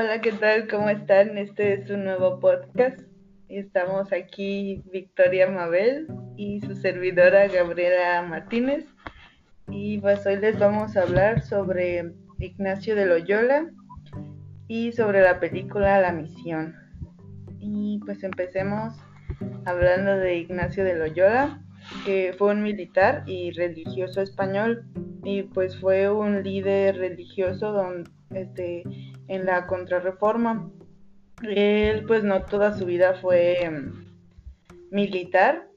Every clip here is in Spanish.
Hola, ¿qué tal? ¿Cómo están? Este es un nuevo podcast. Estamos aquí Victoria Mabel y su servidora Gabriela Martínez. Y pues hoy les vamos a hablar sobre Ignacio de Loyola y sobre la película La Misión. Y pues empecemos hablando de Ignacio de Loyola, que fue un militar y religioso español y pues fue un líder religioso donde, este, en la contrarreforma. Él pues no toda su vida fue em, militar,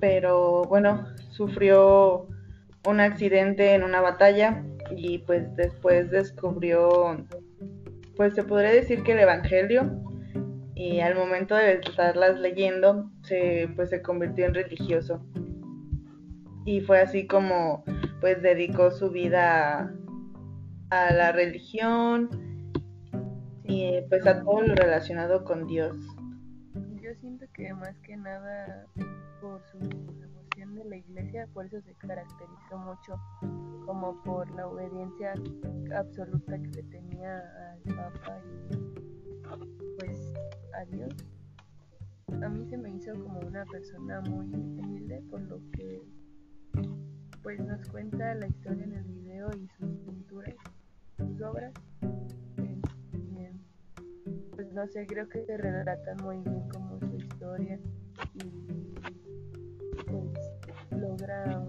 pero bueno, sufrió un accidente en una batalla y pues después descubrió, pues se podría decir que el Evangelio y al momento de estarlas leyendo se, pues se convirtió en religioso y fue así como pues dedicó su vida a la religión y pues a todo lo relacionado con Dios. Yo siento que más que nada por su devoción de la iglesia, por eso se caracterizó mucho como por la obediencia absoluta que le tenía al Papa y pues a Dios. A mí se me hizo como una persona muy humilde por lo que pues nos cuenta la historia en el video y sus pinturas, sus obras no sé, creo que se retratan muy bien como su historia y pues logra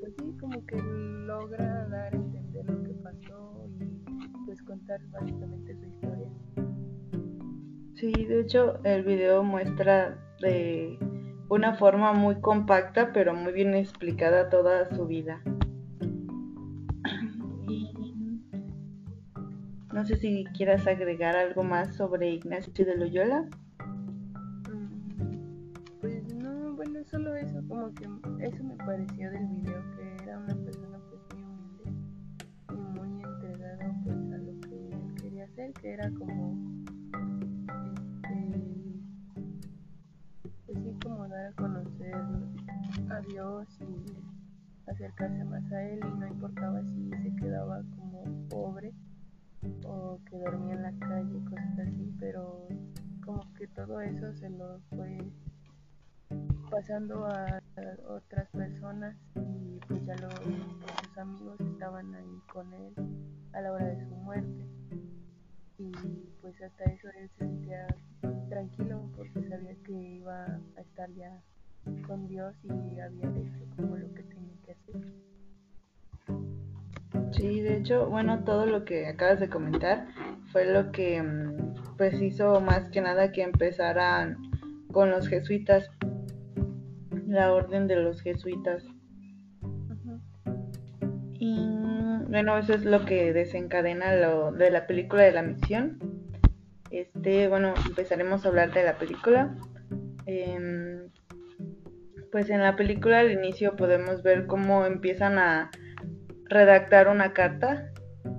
pues sí, como que logra dar a entender lo que pasó y pues contar básicamente su historia. Sí, de hecho el video muestra de una forma muy compacta pero muy bien explicada toda su vida. No sé si quieras agregar algo más sobre Ignacio de Loyola. Mm, pues no, bueno, solo eso, como que eso me pareció del video, que era una persona pues muy humilde y muy entregada pues a lo que él quería hacer, que era como este, pues como dar a conocer a Dios y acercarse más a él y no importaba si se quedaba como se lo fue pasando a, otras personas y pues ya los, sus amigos estaban ahí con él a la hora de su muerte y pues hasta eso él se sentía tranquilo porque sabía que iba a estar ya con Dios y había hecho como lo que tenía que hacer. Sí, de hecho, bueno, todo lo que acabas de comentar fue lo que mm, pues hizo más que nada que empezaran con los jesuitas, la orden de los jesuitas. Y bueno, eso es lo que desencadena lo de la película de la misión. Este, bueno, empezaremos a hablar de la película. Em, pues en la película al inicio podemos ver cómo empiezan a redactar una carta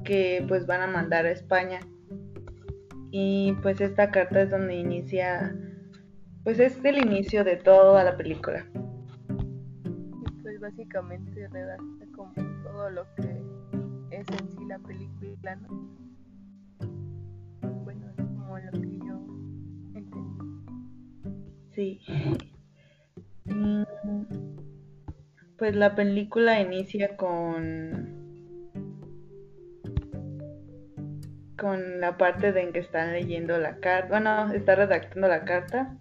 que pues van a mandar a España. Y pues esta carta es donde inicia, pues es el inicio de toda la película. pues básicamente redacta como todo lo que es en sí la película, ¿no? Bueno, es como lo que yo entendí. Sí. Pues la película inicia con con la parte de en que están leyendo la carta, bueno, está redactando la carta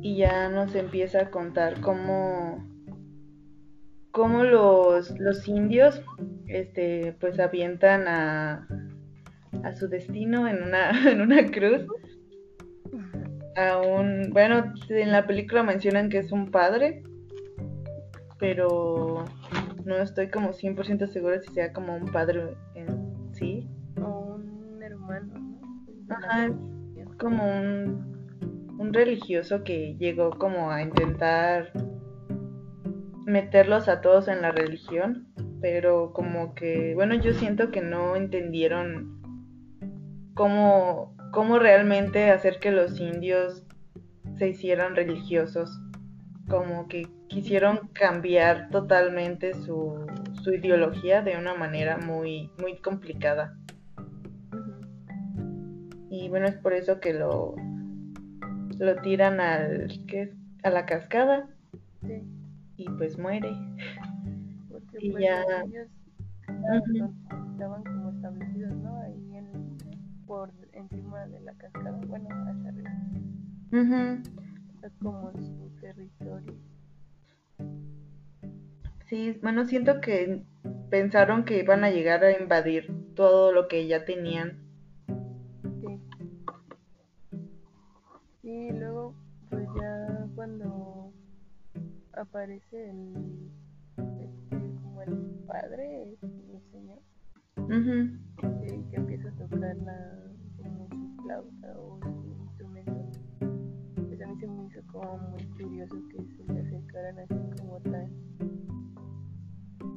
y ya nos empieza a contar cómo cómo los, los indios este pues avientan a, a su destino en una en una cruz. A un bueno en la película mencionan que es un padre pero no estoy como 100% segura si sea como un padre en Ajá, como un, un religioso que llegó como a intentar meterlos a todos en la religión, pero como que, bueno, yo siento que no entendieron cómo, cómo realmente hacer que los indios se hicieran religiosos como que quisieron cambiar totalmente su, su ideología de una manera muy, muy complicada. Y bueno, es por eso que lo, lo tiran al, ¿qué a la cascada Sí, y pues muere. porque Y pues ya- los niños estaban, estaban como establecidos, ¿no? Ahí en, por encima de la cascada, bueno, hacia arriba. Ujú. Es como su territorio. Sí, bueno, siento que pensaron que iban a llegar a invadir todo lo que ya tenían. Aparece el, este, como el padre, el señor, Ujú. que, que empieza a tocar la, como su flauta o su instrumento, pues a mí se me hizo como muy curioso que se le acercaran así como tan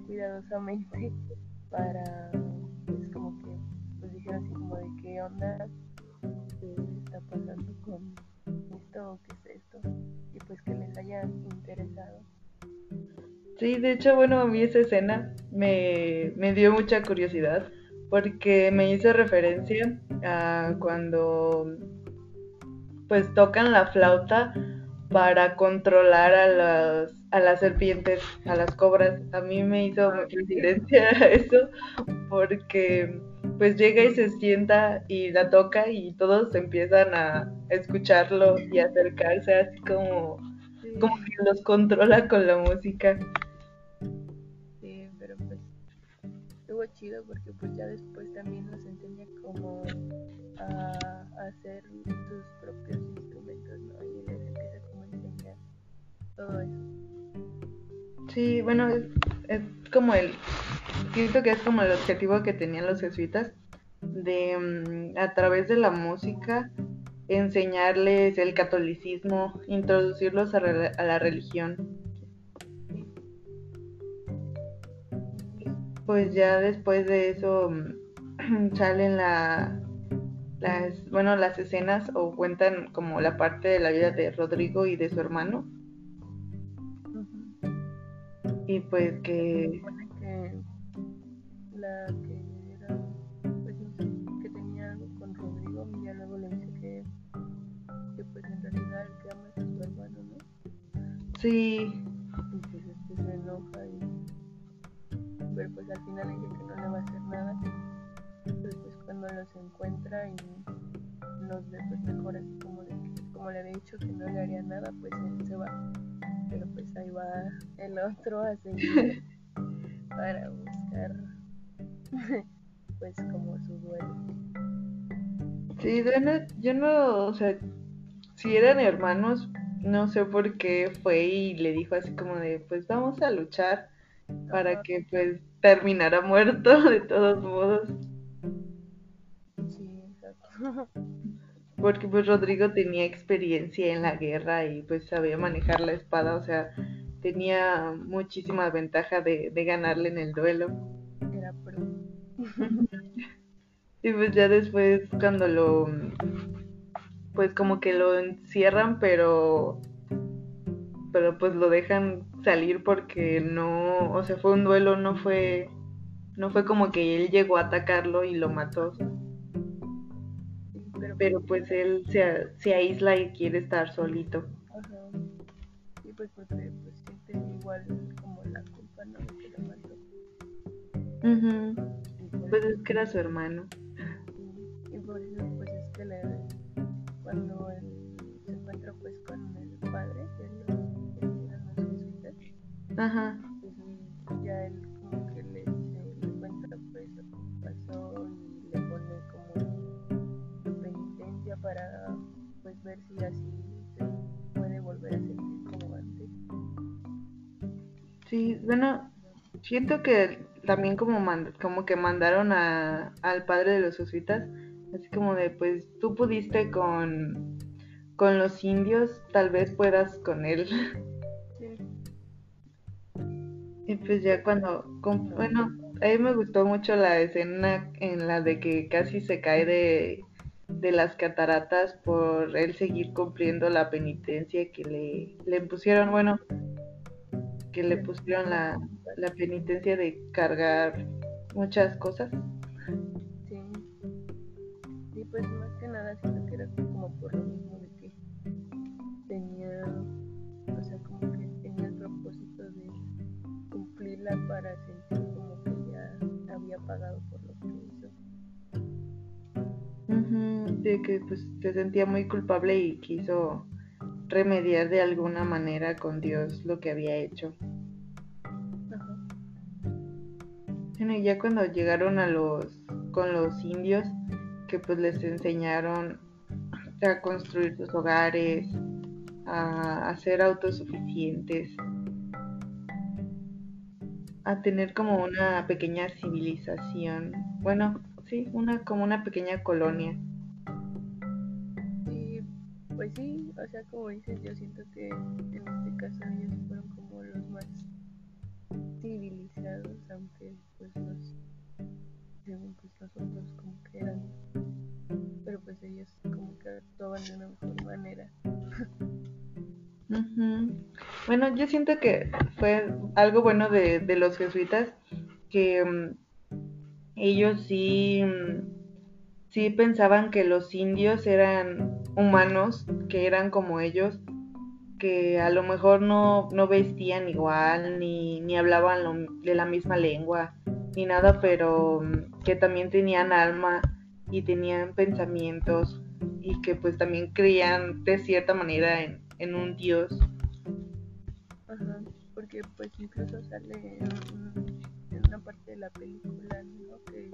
cuidadosamente para, pues como que, pues dijeran así como de qué onda, qué está pasando con esto o qué es esto, pues que les haya interesado. Sí, de hecho, bueno, a mí esa escena me, me dio mucha curiosidad porque me hizo referencia a cuando pues tocan la flauta para controlar a las, a las serpientes, a las cobras. A mí me hizo referencia a eso porque pues llega y se sienta y la toca y todos empiezan a escucharlo y acercarse así como, Sí, como que los controla con la música. sí, pero pues estuvo chido porque pues ya después también nos enseña como a, a hacer sus propios instrumentos, ¿no? Y les empieza como a enseñar todo eso. Sí, bueno, es, es como el, siento que es como el objetivo que tenían los jesuitas de mm, a través de la música enseñarles el catolicismo, introducirlos a, la religión. Pues ya después de eso mm, salen la, las, bueno, las escenas o cuentan como la parte de la vida de Rodrigo y de su hermano y pues que la que era, pues que tenía algo con Rodrigo y ya luego le dice que, que pues en realidad el que ama es su hermano, ¿no? sí, Y pues este se enoja y pero pues al final dice que no le va a hacer nada. Pero pues cuando los encuentra y los ve pues mejor así como de como le había dicho que no le haría nada, pues él se va. Pero pues ahí va el otro a seguir para buscar pues como su duelo. Sí, bueno, yo no, o sea, si eran hermanos, no sé por qué fue y le dijo así como de, pues vamos a luchar para que pues terminara muerto de todos modos, Sí, exacto. porque pues Rodrigo tenía experiencia en la guerra y pues sabía manejar la espada, o sea, tenía muchísima ventaja de, de ganarle en el duelo. Y pues ya después cuando lo, pues como que lo encierran, pero, pero pues lo dejan salir porque no, o sea, fue un duelo, no fue, no fue como que él llegó a atacarlo y lo mató, pero, pero pues él se, se aísla y quiere estar solito. Ajá. Sí, pues porque pues siente igual como la culpa, ¿no? De que lo mató. Y por Pues es que era su hermano. y, por eso pues es que le cuando él se encuentra pues con el padre de los jesuitas, Ajá. pues ya él como que le dice, le cuenta pues lo que pasó y le pone como penitencia para pues ver si así se puede volver a sentir como antes. Sí, bueno, siento que también como mand- como que mandaron a, al padre de los jesuitas, así como de pues tú pudiste con, con los indios, tal vez puedas con él. Sí, Y pues ya cuando, con- bueno, a mí me gustó mucho la escena en la de que casi se cae de, de las cataratas por él seguir cumpliendo la penitencia que le, le pusieron, bueno, que le pusieron la, la penitencia de cargar muchas cosas. Sí. Sí, pues más que nada siento que era como por lo mismo de que tenía, o sea, como que tenía el propósito de cumplirla para sentir como que ya había pagado por lo que hizo. Uh. De que pues se sentía muy culpable y quiso remediar de alguna manera con Dios lo que había hecho. Bueno, y ya cuando llegaron a los con los indios, que pues les enseñaron a construir sus hogares, a, a ser autosuficientes, a tener como una pequeña civilización. Bueno, sí, una como una pequeña colonia. Sí, pues sí, o sea, como dices, yo siento que en este caso ellos fueron como los más civilizados, aunque de una manera. Bueno, yo siento que fue algo bueno de, los jesuitas que um, ellos sí, um, sí pensaban que los indios eran humanos, que eran como ellos, que a lo mejor no, no vestían igual, ni, ni hablaban lo, de la misma lengua, ni nada, pero um, que también tenían alma y tenían pensamientos y que pues también creían de cierta manera en, en un dios. Ajá, porque pues incluso sale en, en una parte de la película, ¿no? Que el,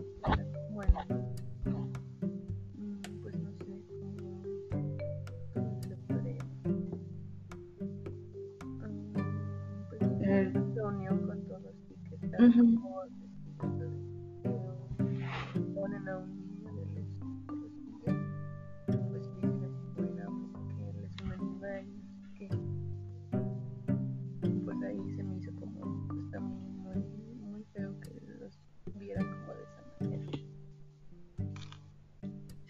mm, pues no sé, ¿cómo se llamar? Mm, pues Eh. una reunión con todos y que como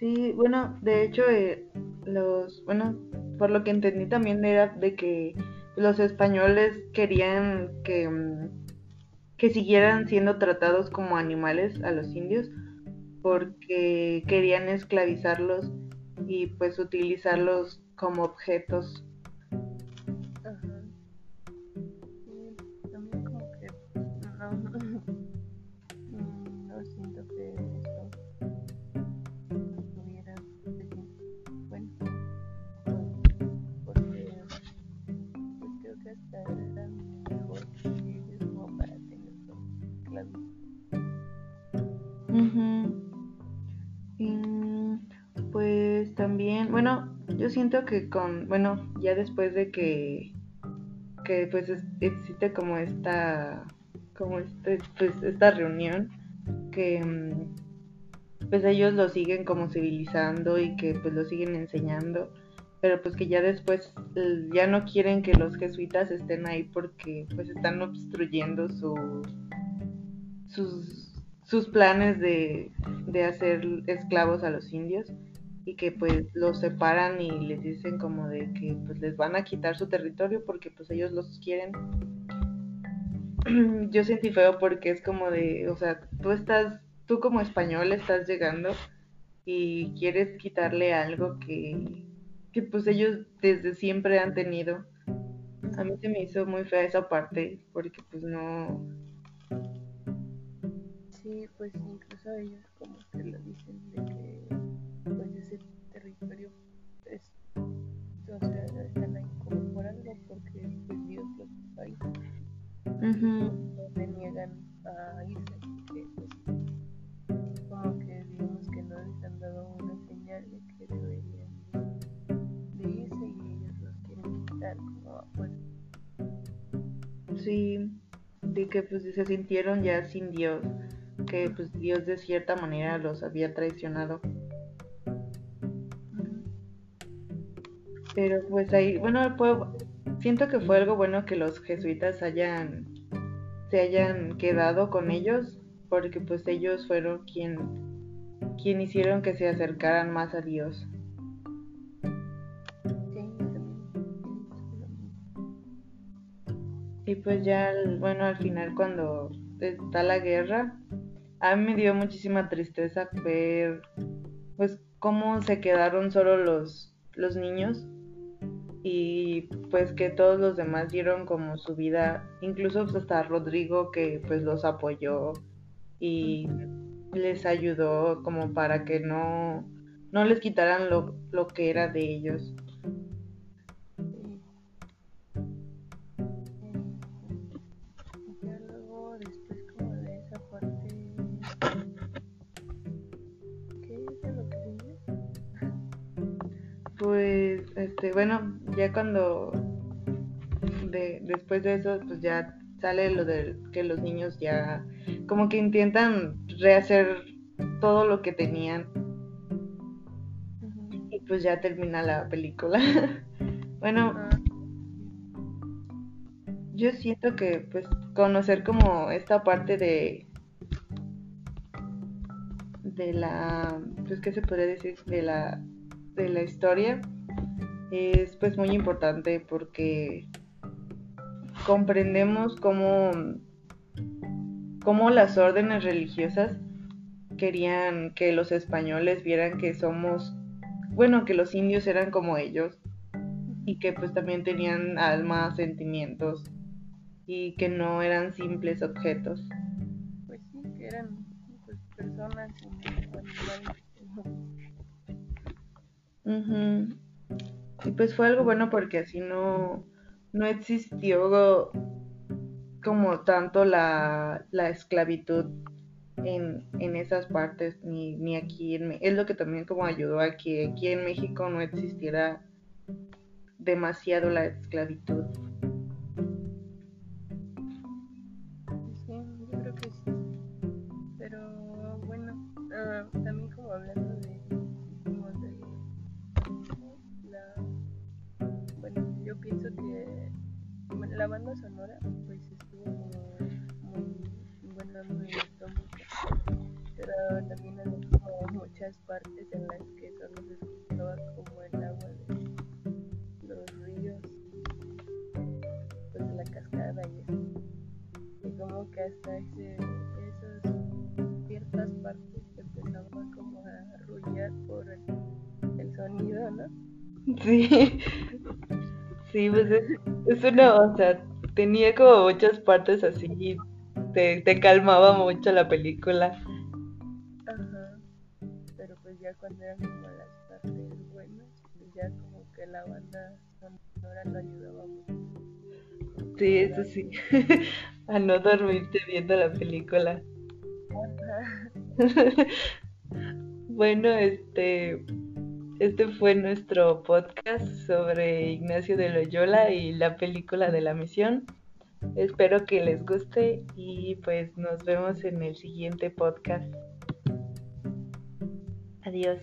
Sí, bueno, de hecho, eh, los, bueno, por lo que entendí también era de que los españoles querían que, mm, que siguieran siendo tratados como animales a los indios porque querían esclavizarlos y pues utilizarlos como objetos. Que con, bueno, ya después de que, que pues es- existe como esta, como este, pues esta reunión, que mm, pues ellos lo siguen como civilizando y que pues lo siguen enseñando, pero pues que ya después eh, ya no quieren que los jesuitas estén ahí porque pues están obstruyendo su, sus, sus planes de, de hacer esclavos a los indios y que pues los separan y les dicen como de que pues les van a quitar su territorio porque pues ellos los quieren. Yo sentí feo porque es como de, o sea, tú estás, tú como español estás llegando y quieres quitarle algo que, que pues ellos desde siempre han tenido. A mí se me hizo muy fea esa parte porque pues no, Sí, pues incluso ellos como que lo dicen de que Ujú. no se niegan a irse, porque pues como que digamos que no les han dado una señal de que deberían de, de irse y ellos los quieren quitar como a fuerza. Sí, de que pues se sintieron ya sin Dios, que pues Dios de cierta manera los había traicionado. Pero pues ahí, bueno, fue, siento que fue algo bueno que los jesuitas hayan, se hayan quedado con ellos, porque pues ellos fueron quien, quien hicieron que se acercaran más a Dios. Y pues ya, bueno, al final cuando está la guerra, a mí me dio muchísima tristeza ver, pues, cómo se quedaron solo los, los niños y pues que todos los demás dieron como su vida, incluso pues, hasta Rodrigo que pues los apoyó y les ayudó como para que no, no les quitaran lo, lo que era de ellos. Pues, este, bueno, ya cuando de, después de eso, pues ya sale lo de que los niños ya como que intentan rehacer todo lo que tenían. Y pues ya termina la película. bueno, yo siento que pues conocer como esta parte de de la pues qué se podría decir de la de la historia es pues muy importante porque comprendemos cómo, cómo las órdenes religiosas querían que los españoles vieran que somos, bueno, que los indios eran como ellos y que pues también tenían alma, sentimientos y que no eran simples objetos. Pues sí, que eran pues, personas y pues fue algo bueno porque así no, no existió como tanto la, esclavitud en, esas partes, ni, ni aquí en Es lo que también como ayudó a que aquí en México no existiera demasiado la esclavitud. La banda sonora pues estuvo muy buena, me gustó mucho. Pero también hay como muchas partes en las que solo se escuchaba como el agua de los ríos, pues la cascada y eso. Y como que hasta esas ciertas partes empezaban como a arrullar por el, el sonido, ¿no? Sí. Sí, pues es, es una, o sea, tenía como muchas partes así y te, te calmaba mucho la película. Ajá, pero pues ya cuando eran como las partes buenas, pues ya como que la banda sonora lo ayudaba mucho. Sí, eso sí, a no dormirte viendo la película. bueno, este este fue nuestro podcast sobre Ignacio de Loyola y la película de la misión. Espero que les guste y pues nos vemos en el siguiente podcast. Adiós.